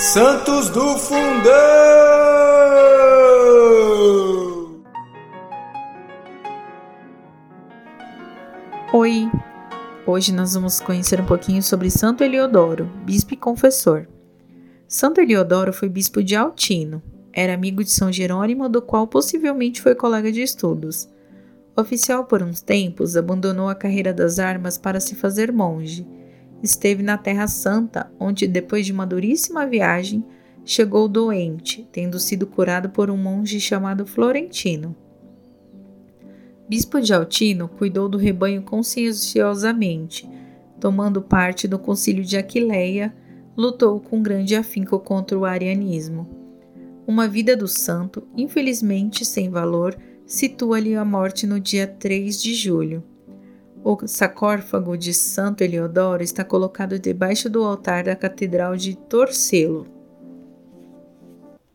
Santos do Fundão! Oi! Hoje nós vamos conhecer um pouquinho sobre Santo Eliodoro, bispo e confessor. Santo Eliodoro foi bispo de Altino. Era amigo de São Jerônimo, do qual possivelmente foi colega de estudos. Oficial por uns tempos, abandonou a carreira das armas para se fazer monge esteve na Terra Santa, onde, depois de uma duríssima viagem, chegou doente, tendo sido curado por um monge chamado Florentino. Bispo de Altino cuidou do rebanho conscienciosamente, tomando parte do concílio de Aquileia, lutou com grande afinco contra o arianismo. Uma vida do santo, infelizmente sem valor, situa-lhe a morte no dia 3 de julho. O sarcófago de Santo Eliodoro está colocado debaixo do altar da Catedral de Torcelo.